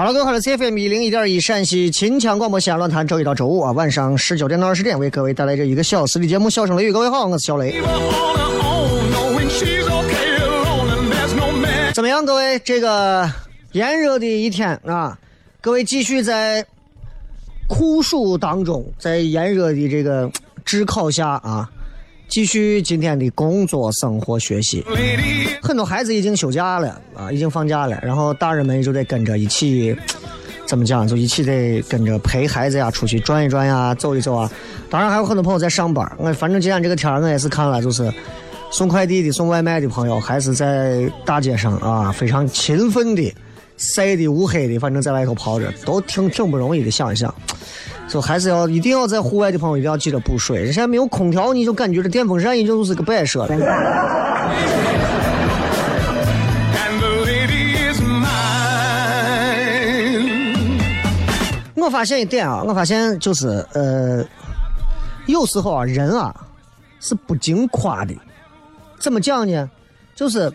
好了，各位好，这是 CFM 一零一点一陕西秦腔广播西安论坛，周一到周五啊晚上十九点到二十点为各位带来这一个小时的节目《笑声雷雨》。各位好，我是小雷。怎么样，各位？这个炎热的一天啊，各位继续在酷暑当中，在炎热的这个 炙烤下啊，继续今天的工作、生活、学习。很多孩子已经休假了啊，已经放假了，然后大人们就得跟着一起，怎么讲？就一起得跟着陪孩子呀，出去转一转呀，走一走啊。当然还有很多朋友在上班，我反正今天这个天我也是看了，就是送快递的、送外卖的朋友，还是在大街上啊，非常勤奋的，晒的乌黑的，反正在外头跑着，都挺挺不容易的。想一想，就还是要一定要在户外的朋友一定要记得补水。现在没有空调，你就感觉这电风扇已经就是个摆设了。我发现一点啊，我发现就是呃，有时候啊，人啊是不经夸的。怎么讲呢？就是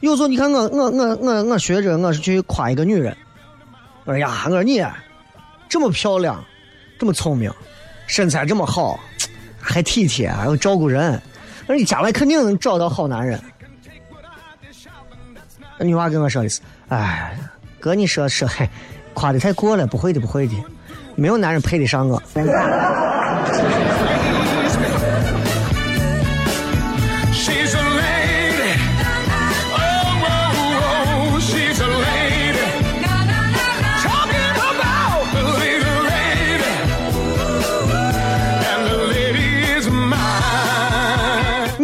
有时候你看我我我我我学着我是去夸一个女人，我说呀，我说你这么漂亮，这么聪明，身材这么好，还体贴，还要照顾人，那你将来肯定能找到好男人。那女娃跟我说的是，哎，哥你说说，嘿，夸的太过了，不会的不会的，没有男人配得上我。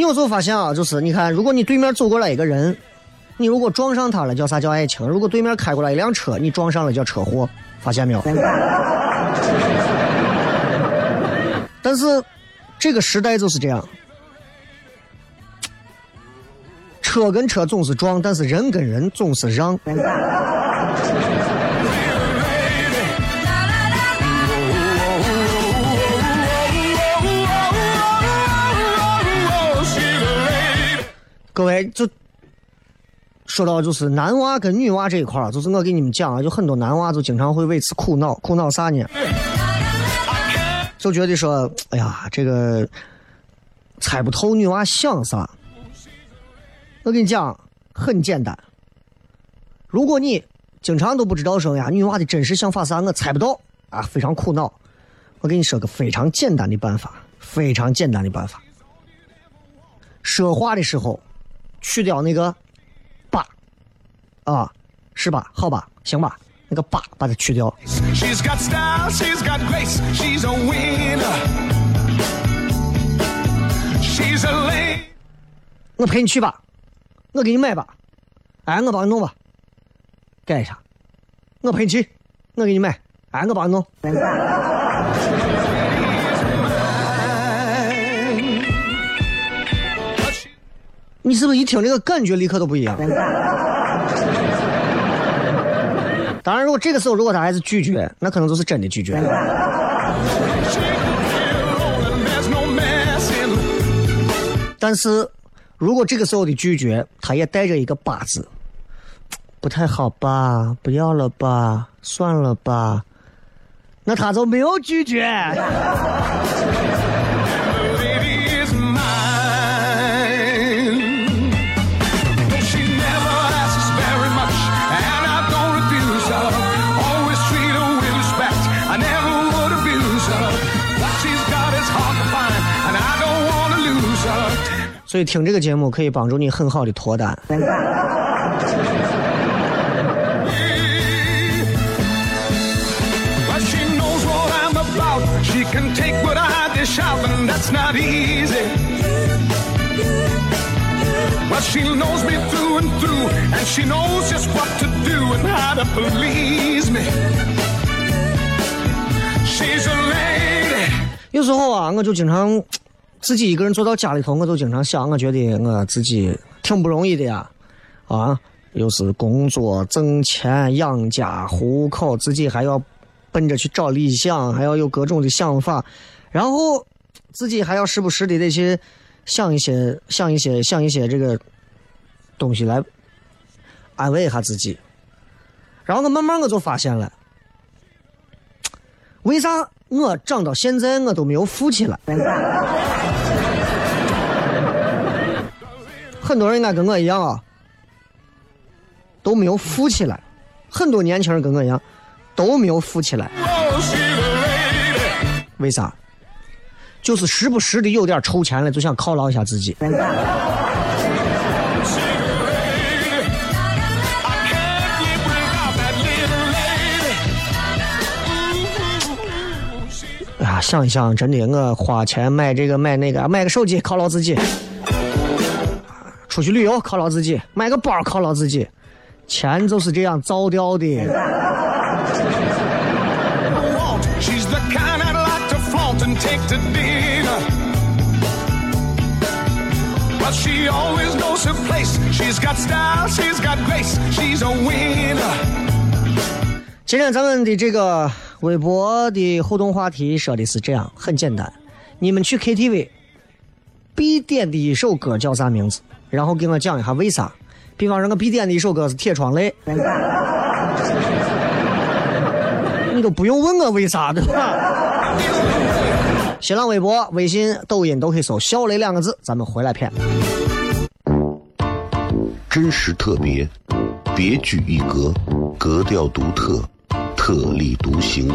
有时候发现啊，就是你看，如果你对面走过来一个人，你如果撞上他了，叫啥叫爱情？如果对面开过来一辆车，你撞上了叫车祸，发现没有？但是这个时代就是这样，车跟车总是撞，但是人跟人总是让。各位就说到就是男娃跟女娃这一块儿，就是我给你们讲啊，就很多男娃就经常会为此苦恼，苦恼啥呢？就觉得说，哎呀，这个猜不透女娃想啥。我跟你讲，很简单，如果你经常都不知道说呀，女娃的真实想法啥，我猜不到啊，非常苦恼。我给你说个非常简单的办法，非常简单的办法。说话的时候，去掉那个“吧”，啊，是吧？好吧，行吧，那个把把它去掉。She's got style, she's got grace, she's a winner. She's a lady. 我陪你去吧，我给你买吧，哎，我帮你弄吧，改一下，我陪你去，我给你买，哎，我帮你弄。你是不是一听这个感觉立刻都不一样？当然，如果这个时候如果他还是拒绝，那可能就是真的拒绝。但是如果这个时候的拒绝，他也带着一个“八”字，不太好吧？不要了吧？算了吧？那他就没有拒绝。所以听这个节目可以帮助你很好的脱单。有时候啊，我就经常自己一个人坐到家里头，我就经常想，我觉得我自己挺不容易的呀，啊，又是工作挣钱养家糊口，自己还要奔着去找理想，还要有各种的想法，然后自己还要时不时的得去想一些想一些想一些这个东西来安慰一下自己，然后我慢慢我就发现了。为啥我长到现在我都没有富起来？很多人应该跟我一样啊，都没有富起来。很多年轻人跟我一样，都没有富起来。为啥？就是时不时的有点筹钱了，就想犒劳一下自己。哎呀，想一想，真的，我花钱买这个买那个，买个手机犒劳自己，出去旅游犒劳自己，买个包犒劳自己，钱就是这样造掉的。She's the kind I'd like to flaunt and take to dinner. But she always knows her place. She's got style, she's got grace, she's a winner. 今天咱们的这个微博的互动话题说的是这样，很简单，你们去 KTV 必点的一首歌叫啥名字？然后给我讲一下为啥。比方说，我必点的一首歌是《铁窗泪》，你都不用问我为啥，对吧？新浪微博、微信、抖音都可以搜“小雷”两个字，咱们回来片。真实特别，别具一格，格调独特，特立独行，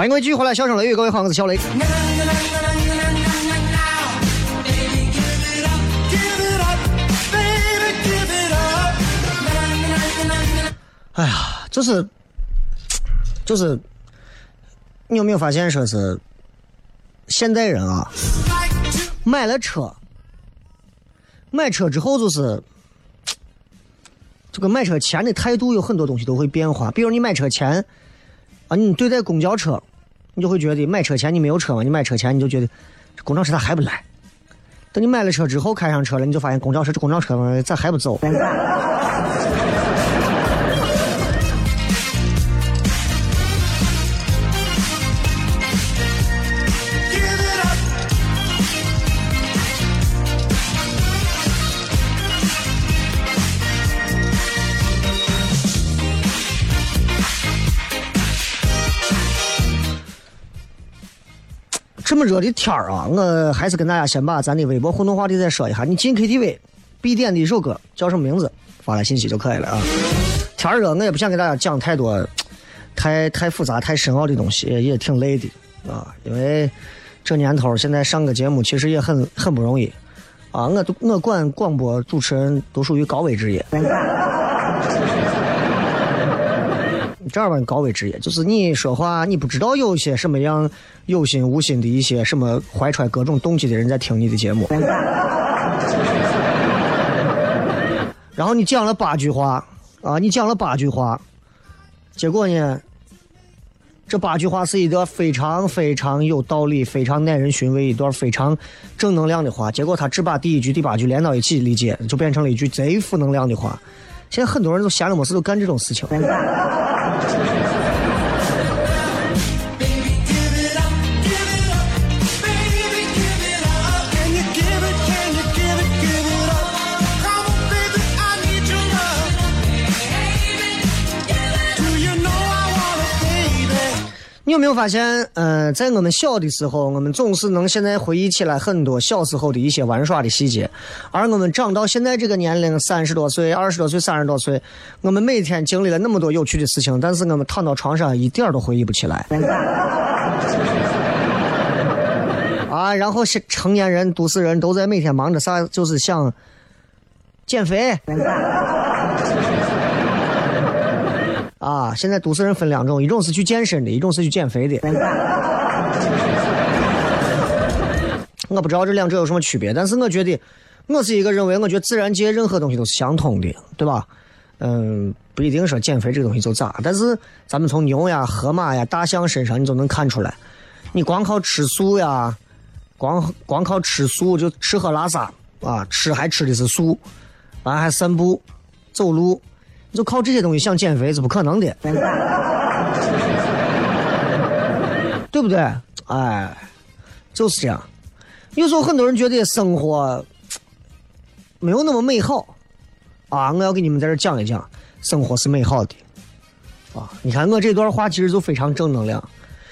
欢迎各位继续回来，笑声雷雨，各位好，我是小雷。哎呀，就是，就是，你有没有发现，说是现代人啊，买了车，买车之后就是，这个买车前的态度有很多东西都会变化。比如你买车前啊，你对待公交车，你就会觉得买车前你没有车嘛，你买车前你就觉得这公交车咋还不来。等你买了车之后，开上车了，你就发现公交车这公交车咋还不走？这么热的天儿啊，我还是跟大家先把咱的微博互动话题再说一下。你进 KTV 必点的一首歌叫什么名字？发来信息就可以了啊。天儿热，我也不想给大家讲太多、太太复杂、太深奥的东西，也也挺累的啊。因为这年头现在上个节目其实也很很不容易啊。我都我管广播主持人都属于高危职业。这样吧，高危职业就是你说话，你不知道有些什么样有心无心的一些什么怀揣各种动机的人在听你的节目，然后你讲了八句话啊，你讲了八句话，结果呢，这八句话是一段非常非常有道理、非常耐人寻味、一段非常正能量的话，结果他只把第一句、第八句连到一起理解，就变成了一句贼负能量的话。现在很多人都闲着没事都干这种事情。Thank you. 你有没有发现，呃，在我们小的时候，我们总是能现在回忆起来很多小时候的一些玩耍的细节，而我们长到现在这个年龄，三十多岁、二十多岁、三十多岁，我们每天经历了那么多有趣的事情，但是我们躺到床上一点儿都回忆不起来。啊，然后是成年人、都市人都在每天忙着啥，就是想减肥。啊，现在都市人分两种，一种是去健身的，一种是去减肥的。我不知道这两者有什么区别，但是我觉得，我是一个认为，我觉得自然界任何东西都是相通的，对吧？嗯，不一定说减肥这个东西就咋，但是咱们从牛呀、河马呀、大象身上，你就能看出来，你光靠吃素呀，光光靠吃素就吃喝拉撒啊，吃还吃的是素，完还散步、走路。你就靠这些东西想减肥是不可能的，对不对？哎，就是这样。有时候很多人觉得生活没有那么美好啊，我要给你们在这讲一讲，生活是美好的啊。你看我这段话其实就非常正能量。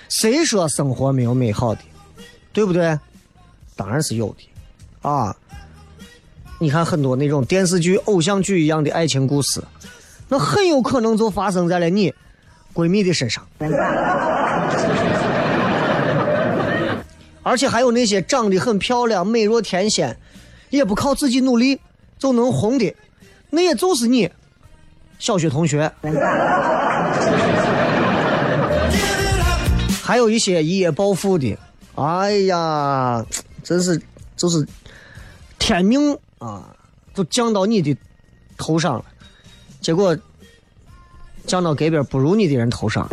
谁说生活没有美好的？对不对？当然是有的啊。你看很多那种电视剧、偶像剧一样的爱情故事。那很有可能就发生在了你闺蜜的身上，而且还有那些长得很漂亮、美若天仙，也不靠自己努力就能红的，那也就是你小学同学。还有一些一夜暴富的，哎呀，真是就是天命啊，都降到你的头上了。结果降到隔壁不如你的人头上。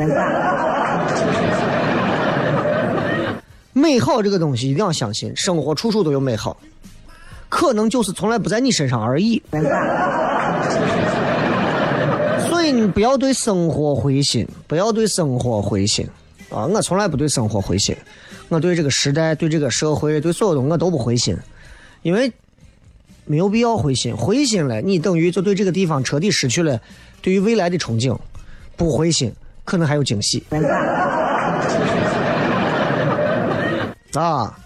美好这个东西一定要相信，生活处处都有美好，可能就是从来不在你身上而已。所以你不要对生活灰心，不要对生活灰心啊！我从来不对生活灰心，我对这个时代、对这个社会、对所有东西我都不灰心，因为。没有必要灰心，灰心了，你等于就对这个地方彻底失去了对于未来的憧憬。不灰心，可能还有惊喜。啊，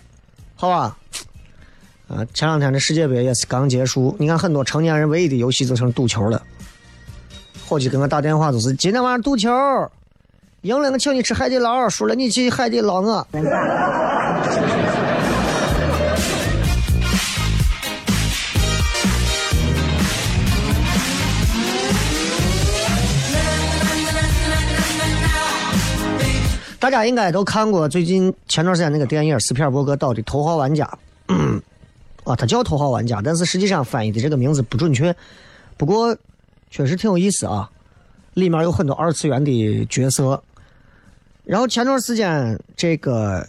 好吧，啊，前两天的世界杯也是刚结束，你看很多成年人唯一的游戏就成赌球了。伙计给我打电话，就是今天晚上赌球，赢了我请你吃海底捞，输了你去海底捞我。大家应该都看过最近前段时间那个电影斯皮尔伯格导的《头号玩家》，啊，他叫《头号玩家》，但是实际上翻译的这个名字不准确。不过确实挺有意思啊，里面有很多二次元的角色。然后前段时间这个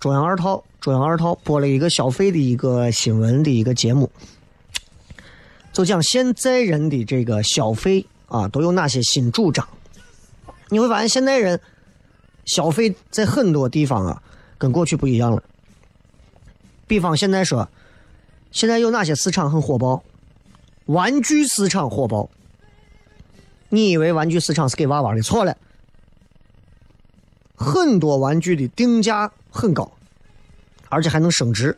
中央二套，中央二套播了一个消费的一个新闻的一个节目，就讲现在人的这个消费啊都有哪些新主张。你会发现现代人。消费在很多地方啊，跟过去不一样了。比方现在说，现在有哪些市场很火爆？玩具市场火爆。你以为玩具市场是给娃娃的？错了。很多玩具的定价很高，而且还能升值。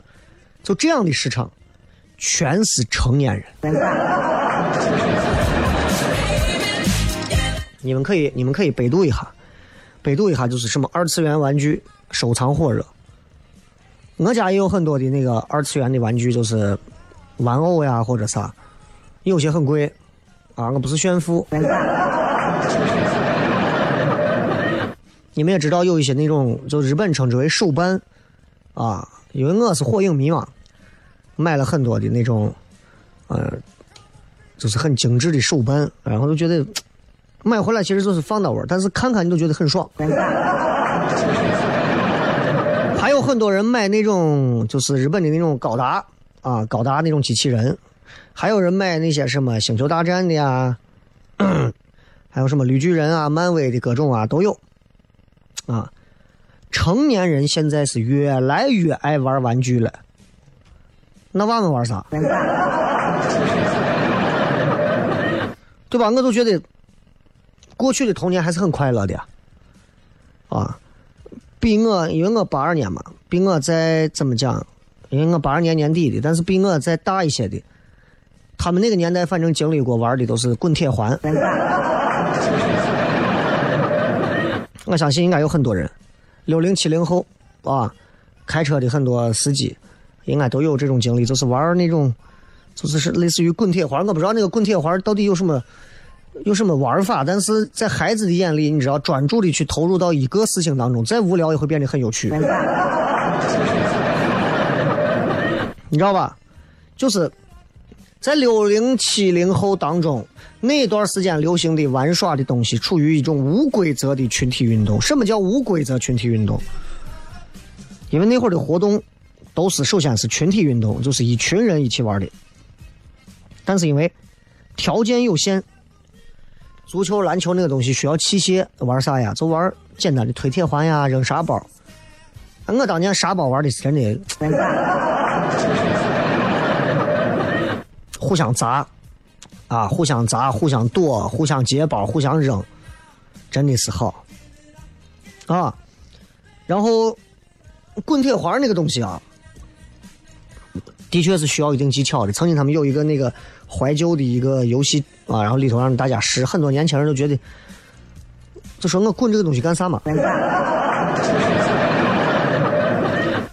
就这样的市场，全是成年人。你们可以，你们可以百度一下。百度一下就是什么二次元玩具收藏火热，我家也有很多的那个二次元的玩具，就是玩偶呀或者啥，有些很贵啊，我不是炫富。你们也知道有一些那种，就日本称之为手办啊，因为我是火影迷嘛，买了很多的那种，呃，就是很精致的手办，然后就觉得。买回来其实就是放那玩，但是看看你都觉得很爽。还有很多人买那种就是日本的那种高达啊，高达那种机器人，还有人买那些什么星球大战的呀，还有什么绿巨人啊、漫威的各种啊都有。啊，成年人现在是越来越爱玩玩具了。那娃们玩啥？对吧？我都觉得。过去的童年还是很快乐的，啊，比我因为我八二年嘛，比我再怎么讲，因为我八二年年底的，但是比我再大一些的，他们那个年代反正经历过玩的都是滚铁环。我相信应该有很多人，六零七零后啊，开车的很多司机应该都有这种经历，就是玩那种，就是是类似于滚铁环，我不知道那个滚铁环到底有什么。有什么玩法？但是在孩子的眼里，你知道，专注的去投入到一个事情当中，再无聊也会变得很有趣。你知道吧？就是在六零七零后当中，那段时间流行的玩耍的东西，处于一种无规则的群体运动。什么叫无规则群体运动？因为那会儿的活动都是首先是群体运动，就是一群人一起玩的。但是因为条件有限。足球、篮球那个东西需要器械，玩啥呀？就玩简单的推铁环呀、扔沙包。我当年沙包玩的是真的，互相砸，啊，互相砸、互相躲、互相接包、互相扔，真的是好。啊，然后滚铁环那个东西啊，的确是需要一定技巧的。曾经他们有一个那个。怀旧的一个游戏啊，然后里头让大家试，很多年轻人都觉得，就说我滚这个东西干啥嘛？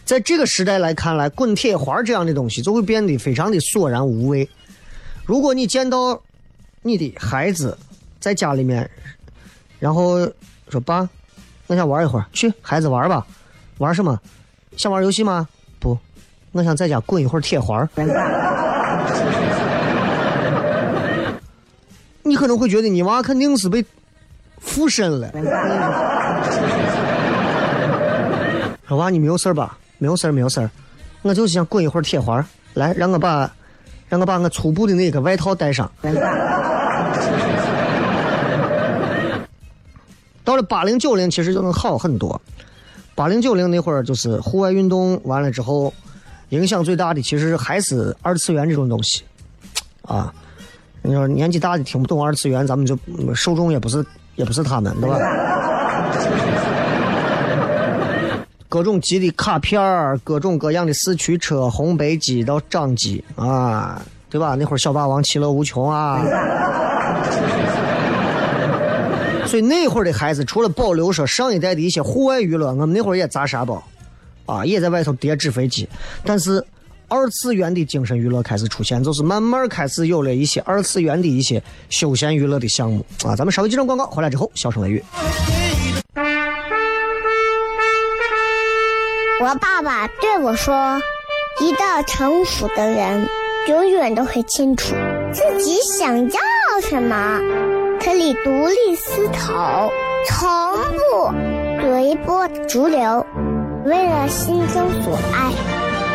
在这个时代来看来，滚铁环这样的东西就会变得非常的索然无味。如果你见到你的孩子在家里面，然后说爸，我想玩一会儿，去孩子玩吧，玩什么？想玩游戏吗？不，我想在家滚一会儿铁环。你可能会觉得你娃肯定是被附身了。说娃，你没有事吧？没有事没有事我就是想滚一会儿铁环。来，让我把，让我把我粗布的那个外套带上。到了八零九零，其实就能好很多。八零九零那会儿就是户外运动完了之后，影响最大的其实还是二次元这种东西，啊。你说年纪大的听不懂二次元，咱们就受众也不是也不是他们，对吧？各种机的卡片儿，各种各样的四驱车，红白机到掌机啊，对吧？那会儿小霸王其乐无穷啊，所以那会儿的孩子，除了保留说上一代的一些户外娱乐，我们那会儿也砸沙包，啊，也在外头叠纸飞机。但是二次元的精神娱乐开始出现，就是慢慢开始有了一些二次元的一些休闲娱乐的项目啊。咱们稍微几张广告，回来之后笑声雷雨。我爸爸对我说：“一个成熟的人，永远都会清楚自己想要什么，可以独立思考，从不随波逐流，为了心中所爱，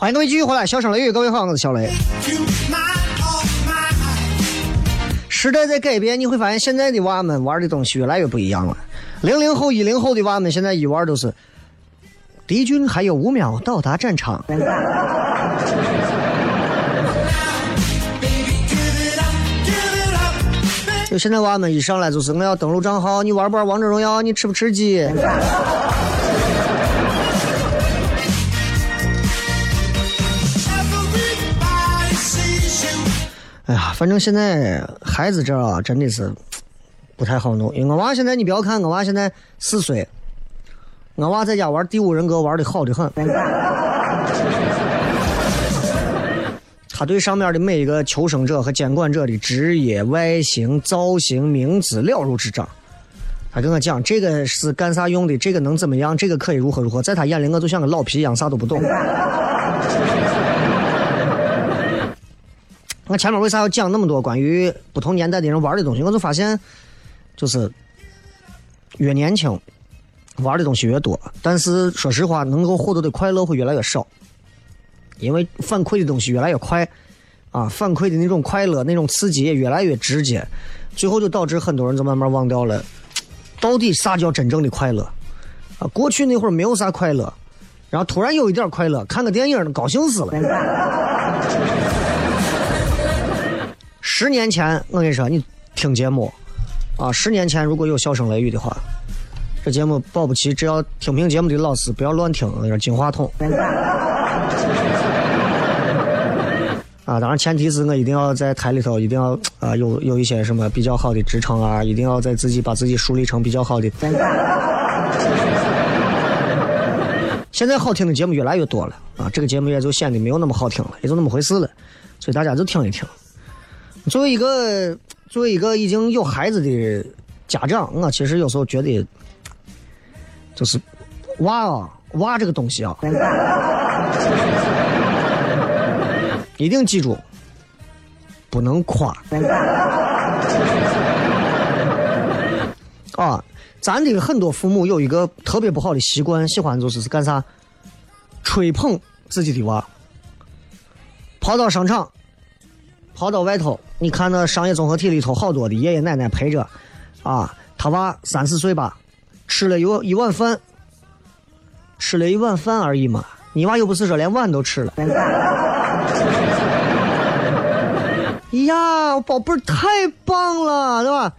欢迎各位继续回来，笑声雷雨，各位好，我是小雷。时代在改变，你会发现现在的娃们玩的东西越来越不一样了。零零后、一零后的娃们现在一玩都是敌军还有五秒到达战场。就现在娃们一上来就是我要登录账号，你玩不玩王者荣耀？你吃不吃鸡？哎呀，反正现在孩子这啊，真的是不太好弄。因为我娃现在，你不要看我娃现在四岁，我娃在家玩《第五人格》玩的好的很。他对上面的每一个求生者和监管者的职业、外形、造型、名字了如指掌。他跟我讲这个是干啥用的，这个能怎么样，这个可以如何如何。在他眼里，我就像个老皮一样，啥都不懂。我前面为啥要讲那么多关于不同年代的人玩的东西？我就发现，就是越年轻玩的东西越多，但是说实话，能够获得的快乐会越来越少，因为反馈的东西越来越快，啊，反馈的那种快乐、那种刺激也越来越直接，最后就导致很多人就慢慢忘掉了，到底啥叫真正的快乐？啊，过去那会儿没有啥快乐，然后突然有一点快乐，看个电影高兴死了。十年前，我跟你说，你听节目，啊，十年前如果有笑声雷雨的话，这节目保不齐，只要听评节目的老师不要乱听，那个金话筒。啊，当然前提是我一定要在台里头，一定要啊有有一些什么比较好的职称啊，一定要在自己把自己树立成比较好的。现在好听的节目越来越多了啊，这个节目也就显得没有那么好听了，也就那么回事了，所以大家就听一听。作为一个作为一个已经有孩子的家长，我其实有时候觉得，就是娃啊，娃这个东西啊，一定记住，不能夸。啊，咱的很多父母有一个特别不好的习惯，喜欢就是是干啥？吹捧自己的娃，跑到商场。跑到外头，你看那商业综合体里头好多的爷爷奶奶陪着，啊，他娃三四岁吧，吃了一一碗饭，吃了一碗饭而已嘛。你娃又不是说连碗都吃了。呀，宝贝儿太棒了，对吧？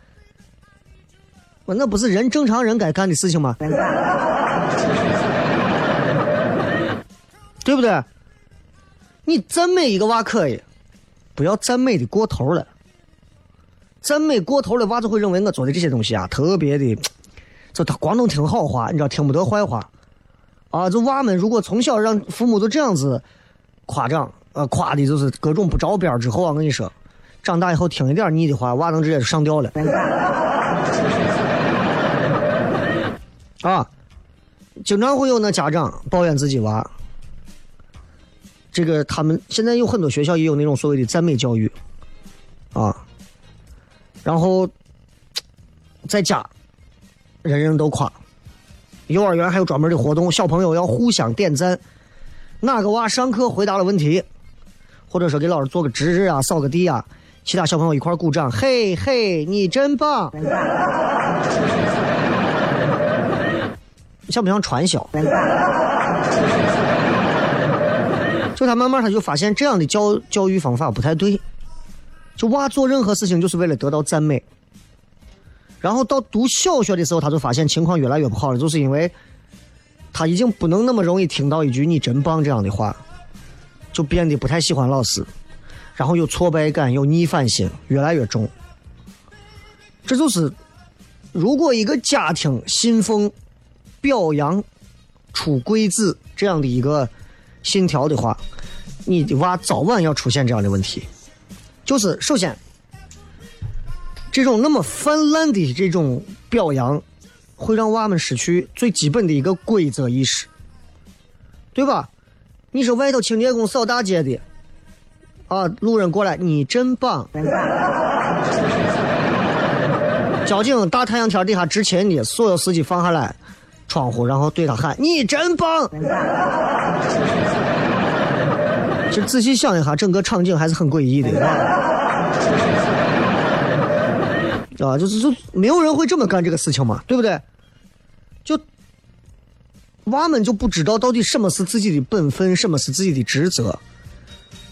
我那不是人正常人该干的事情吗？对不对？你赞美一个娃可以。不要赞美的过头了，赞美过头了，娃子会认为我做的这些东西啊特别的，就他光能听好话，你知道听不得坏话，啊，就娃们如果从小让父母都这样子夸奖，呃，夸的就是各种不着边之后啊，我跟你说，长大以后听一点腻的话，娃能直接就上吊了。啊，经常会有那家长抱怨自己娃，这个他们现在有很多学校也有那种所谓的赞美教育，啊，然后在家人人都夸，幼儿园还有专门的活动，小朋友要互相点赞，哪个娃上课回答了问题，或者说给老师做个值日啊、扫个地啊，其他小朋友一块鼓掌，嘿嘿，你真棒，像不像传销？就他慢慢他就发现这样的教教育方法不太对，就娃做任何事情就是为了得到赞美。然后到读小学的时候，他就发现情况越来越不好了，就是因为他已经不能那么容易听到一句“你真棒”这样的话，就变得不太喜欢老师，然后有挫败感，有逆反心越来越重。这就是如果一个家庭信奉表扬出贵子这样的一个信条的话，你的娃早晚要出现这样的问题。就是首先，这种那么泛滥的这种表扬，会让娃们失去最基本的一个规则意识，对吧？你说外头清洁工扫大街的，啊，路人过来，你真棒。交警大太阳天底下执勤的，所有司机放下来窗户，然后对他喊：“你真棒。”其实仔细想一下，整个场景还是很诡异的，啊，就是就没有人会这么干这个事情嘛，对不对？就娃们就不知道到底什么是自己的本分，什么是自己的职责，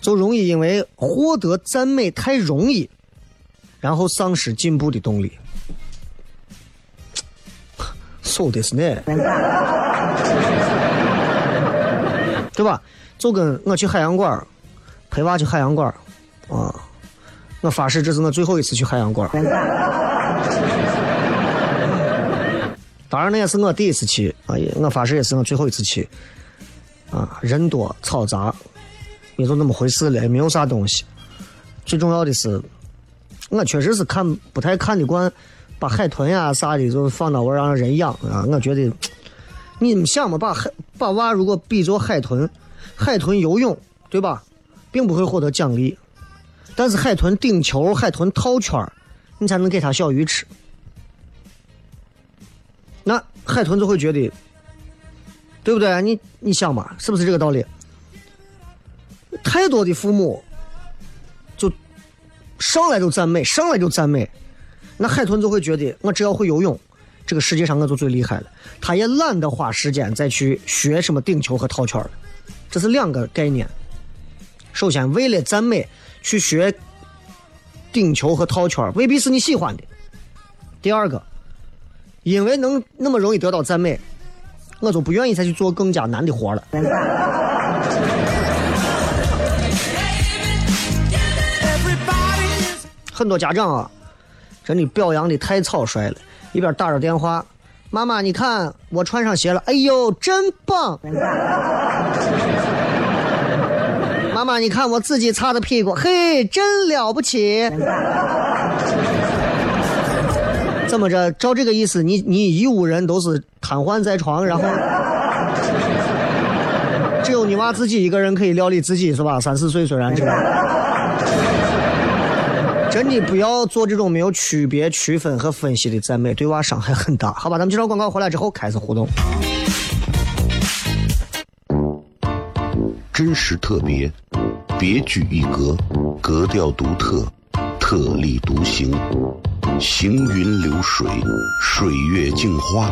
就容易因为获得赞美太容易，然后丧失进步的动力。So this 呢，对吧？就跟我去海洋馆陪娃去海洋馆啊，我发誓这是我最后一次去海洋馆当然那也是我第一次去啊，我发誓也是我最后一次去啊。人多嘈杂，也就那么回事了，也没有啥东西。最重要的是，我确实是看不太看得惯。把海豚呀啥的就放到我让人养啊！我觉得，你们想嘛，把海把娃如果比作海豚，海豚游泳对吧，并不会获得奖励，但是海豚顶球、海豚套圈你才能给它小鱼吃。那海豚就会觉得，对不对？你你想嘛，是不是这个道理？太多的父母就上来就赞美，上来就赞美。那海豚就会觉得，我只要会游泳，这个世界上我就最厉害了。他也懒得花时间再去学什么顶球和套圈了，这是两个概念。首先，为了赞美去学顶球和套圈，未必是你喜欢的。第二个，因为能那么容易得到赞美，我就不愿意再去做更加难的活了。很多家长啊。真的表扬的太草率了，一边打着电话，妈妈你看我穿上鞋了，哎呦真棒！妈妈你看我自己擦的屁股，嘿真了不起！怎么着？照这个意思，你你一屋人都是瘫痪在床，然后 只有你娃自己一个人可以料理自己是吧？三四岁虽然这个。真的不要做这种没有区别、区分和分析的赞美，对娃伤害很大。好吧，咱们介绍广告回来之后开始互动。真实特别，别具一格，格调独特，特立独行，行云流水，水月镜花，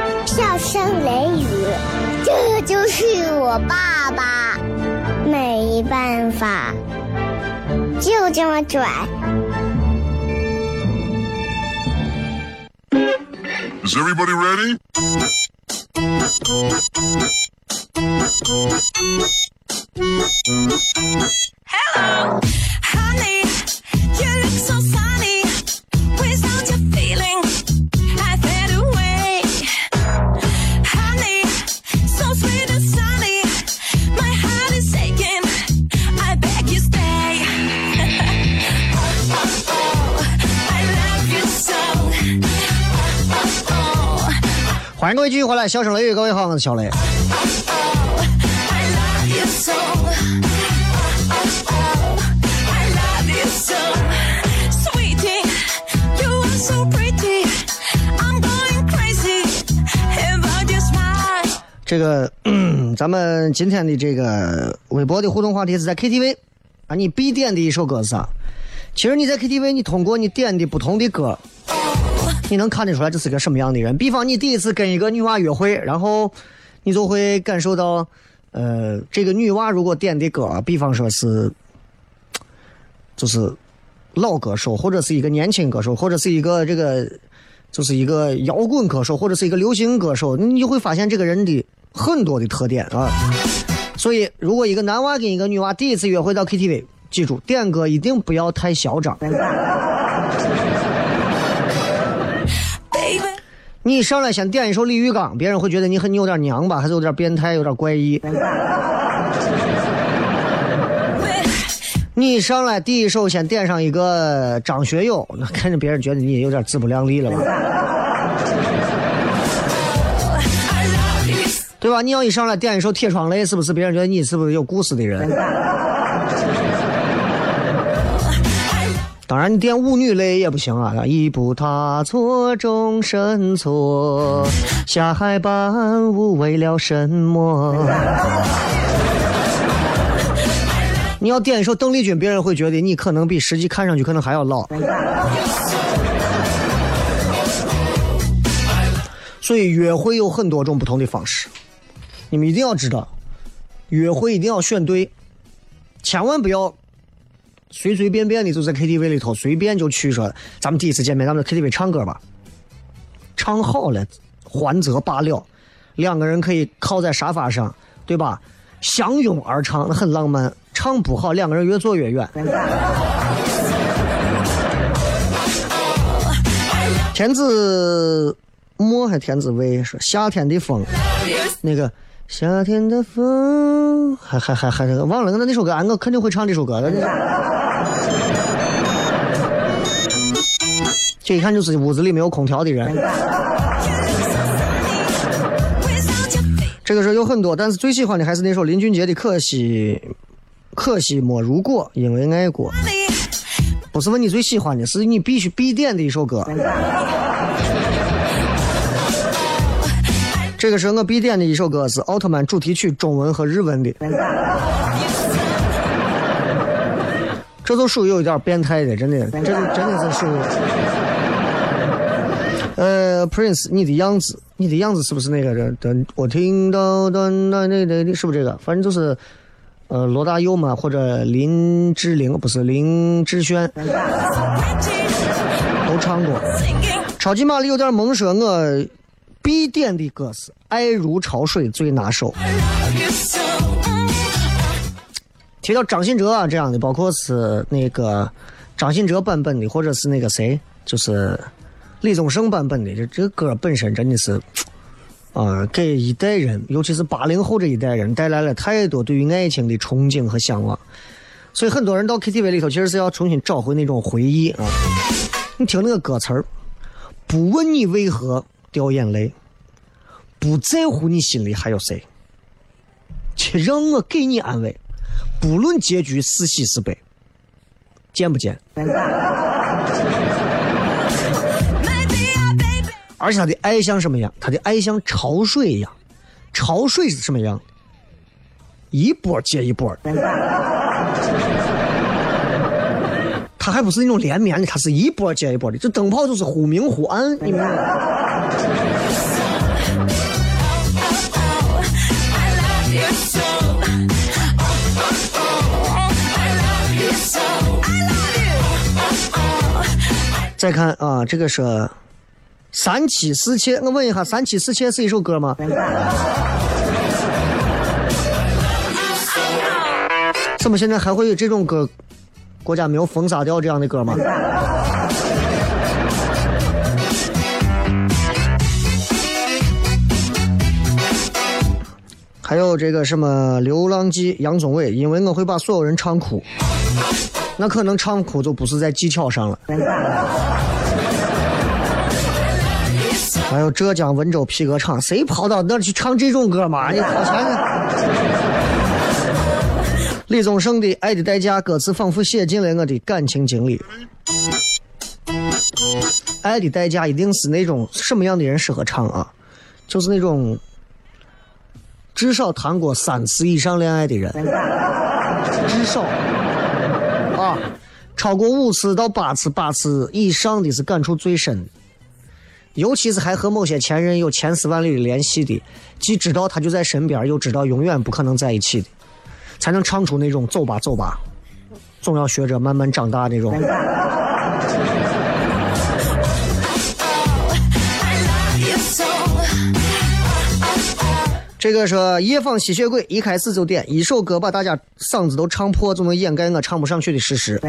笑声雷雨，这就是我爸爸。没办法，就这么拽。Is everybody ready? Honey, 各位继续回来，笑声雷雨，各位好，我是小雷。这个，嗯咱们今天的这个微博的互动话题是在 KTV 啊，你必点的一首歌是啥？其实你在 KTV，你通过你点的不同的歌，你能看得出来这是个什么样的人。比方你第一次跟一个女娃约会，然后你就会感受到，呃，这个女娃如果点的歌，比方说是，就是老歌手，或者是一个年轻歌手，或者是一个这个，就是一个摇滚歌手，或者是一个流行歌手，你就会发现这个人的很多的特点啊。所以，如果一个男娃跟一个女娃第一次约会到 KTV，记住点歌一定不要太嚣张。你上来先点一首李玉刚，别人会觉得你很你有点娘吧，还是有点变态，有点怪异。你上来第一首先点上一个张学友，那肯定别人觉得你有点自不量力了吧，对吧？你要一上来点一首《铁窗泪》，是不是别人觉得你是不是有故事的人？当然，你点舞女泪也不行啊！一步踏错，终身错，下海伴舞为了什么？你要点一首邓丽君，别人会觉得你可能比实际看上去可能还要老。所以约会有很多种不同的方式，你们一定要知道，约会一定要选对，千万不要随随便便的就在 KTV 里头随便就去说，咱们第一次见面，咱们在 KTV 唱歌吧，唱好了还则罢了，两个人可以靠在沙发上，对吧？相拥而唱，那很浪漫。唱不好，两个人越坐越远。田子墨还田子薇说夏天的风，那个夏天的风，还还还还是忘了那那首歌，俺我肯定会唱这首歌的。这一看就是屋子里没有空调的人。这个时候有很多，但是最喜欢的还是那首林俊杰的《可惜可惜莫如果》，因为爱过。不是问你最喜欢的，是你必须必点的一首歌。这个是我必点的一首歌，是奥特曼主题曲，中文和日文的。这就属于有一点变态的，真的，这就真的是属于。呃，Prince，你的样子，你的样子是不是那个的？的我听到的那那那那是不是这个？反正就是，呃，罗大佑嘛，或者林志玲，不是林志炫，都唱过。超级玛丽有点萌说，我必点的歌是《爱如潮水最拿手》。提到张信哲啊这样的，包括是那个张信哲版本的，或者是那个谁，就是李宗盛版本的，这这个歌本身真的是，啊、给一代人，尤其是八零后这一代人带来了太多对于爱情的憧憬和向往。所以很多人到 KTV 里头，其实是要重新找回那种回忆啊。你听那个歌词儿，不问你为何掉眼泪，不在乎你心里还有谁，且让我给你安慰。不论结局是喜是悲，见不见. 而且他的爱像什么样？他的爱像潮水一样，潮水是什么样？一波接一波的。它还不是那种连绵的，它是一波接一波的。这灯泡就是忽明忽暗，你明白吗？I love you so. I love you so. I love you. 再看啊，这个是三妻四妾。我问一下，三妻四妾是一首歌吗？怎么现在还会有这种歌？国家没有封杀掉这样的歌吗？还有这个什么《流浪记》，杨宗纬，因为我会把所有人唱哭，那可能唱哭就不是在技巧上了。还有浙江温州皮革厂，谁跑到那去唱这种歌嘛？你掏钱呢？李宗盛的《爱的代价》歌词仿佛写进了我的感情经历。爱的代价一定是那种什么样的人适合唱啊？就是那种至少谈过三次以上恋爱的人，至少啊，超过五次到八次，八次以上的是感触最深的。尤其是还和某些前任有千丝万缕的联系的，既知道他就在身边，又知道永远不可能在一起的，才能唱出那种“走吧，走吧”，总要学着慢慢长大那种。这个说夜访吸血鬼，一开始就点一首歌把大家嗓子都唱破，就能掩盖我唱不上去的事实。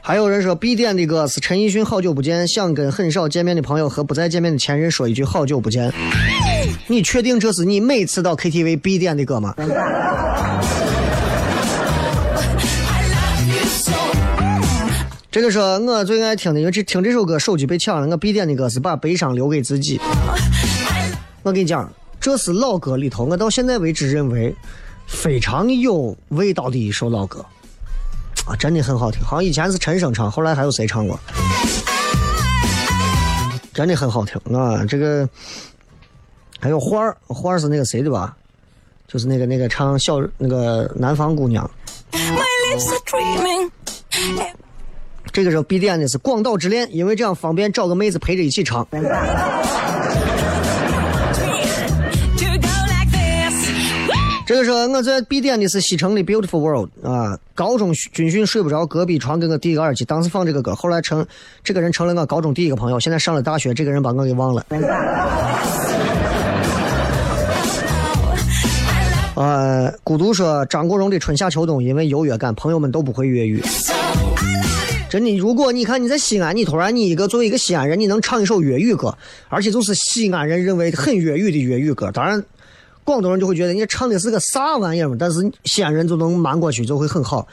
还有人说必点的歌是陈奕迅《好久不见》，想跟很少见面的朋友和不再见面的前任说一句好久不见。你确定这是你每次到 KTV 必点的歌吗？这个是我最爱听的，因为这听这首歌手机被抢了，我必点的歌是把悲伤留给自己。我跟你讲，这是老歌里头，我到现在为止认为非常有味道的一首老歌啊，真的很好听。好像以前是陈升唱，后来还有谁唱过？真的很好听啊！这个还有花儿，花儿是那个谁的吧？就是那个那个唱小那个南方姑娘。My lips are dreaming. 这个时候必点的是《广岛之恋》，因为这样方便找个妹子陪着一起唱。这个时候我在必点的是西城的《Beautiful World》啊，高中军训睡不着，隔壁床给我递个耳机，当时放这个歌，后来成这个人成了我高中第一个朋友，现在上了大学，这个人把我给忘了。呃，孤独说张国荣的《春夏秋冬》，因为优越感，朋友们都不会粤语。真的，如果你看你在西安，你突然你一个作为一个西安人，你能唱一首粤语歌，而且就是西安人认为很粤语的粤语歌，当然广东人就会觉得你唱的是个啥玩意儿嘛，但是西安人就能瞒过去，就会很好。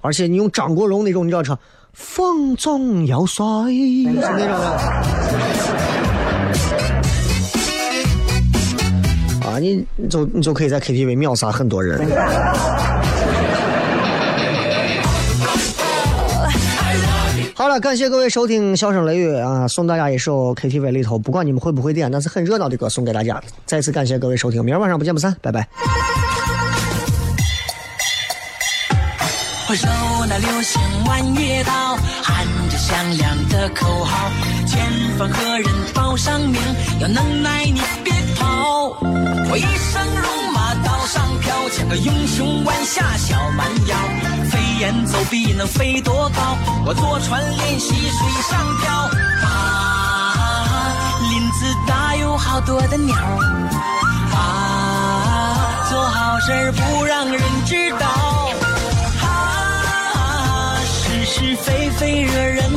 而且你用张国荣那种，你知道唱“风中有水”是那种的。你就你就可以在 KTV 秒杀很多人。好了，感谢各位收听《笑声雷雨》啊，送大家一首 KTV 里头不管你们会不会点，但是很热闹的歌送给大家。再次感谢各位收听，明儿晚上不见不散，拜拜。我手拿流星弯月刀，喊着响亮的口号，前方何人报上名？有能耐你我一生戎马刀上飘，像个英雄弯下小蛮腰，飞檐走壁能飞多高？我坐船练习水上漂啊，林子大有好多的鸟啊，做好事不让人知道。啊，是是非非惹人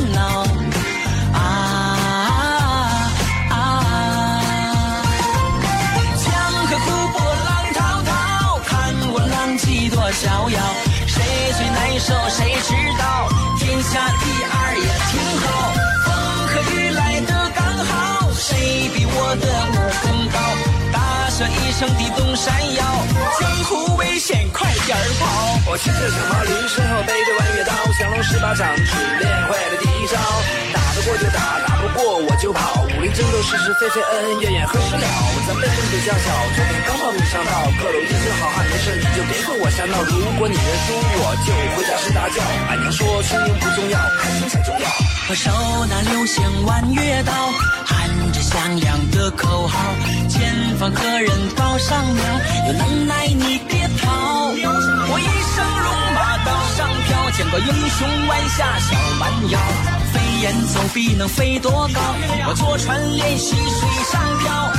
我的武功高？大喝一声的东山摇，江湖危险，快点儿跑！我骑着小毛驴，身后背着弯月刀，降龙十八掌只练会了第一招，打得过就打，打不过我就跑。武林争斗是是非非，恩恩怨怨何时了？咱辈分比较小，昨天刚报名上道，各路英雄好汉没事你就别跟我瞎闹。如果你认输，我就回家睡大觉。俺娘说输赢不重要，开心才重要。我手拿流星弯月刀，响亮的口号，前方客人报上名，有能耐你别跑。我一生戎马刀上飘，见过英雄弯下小蛮腰，飞檐走壁能飞多高？我坐船练习水上漂。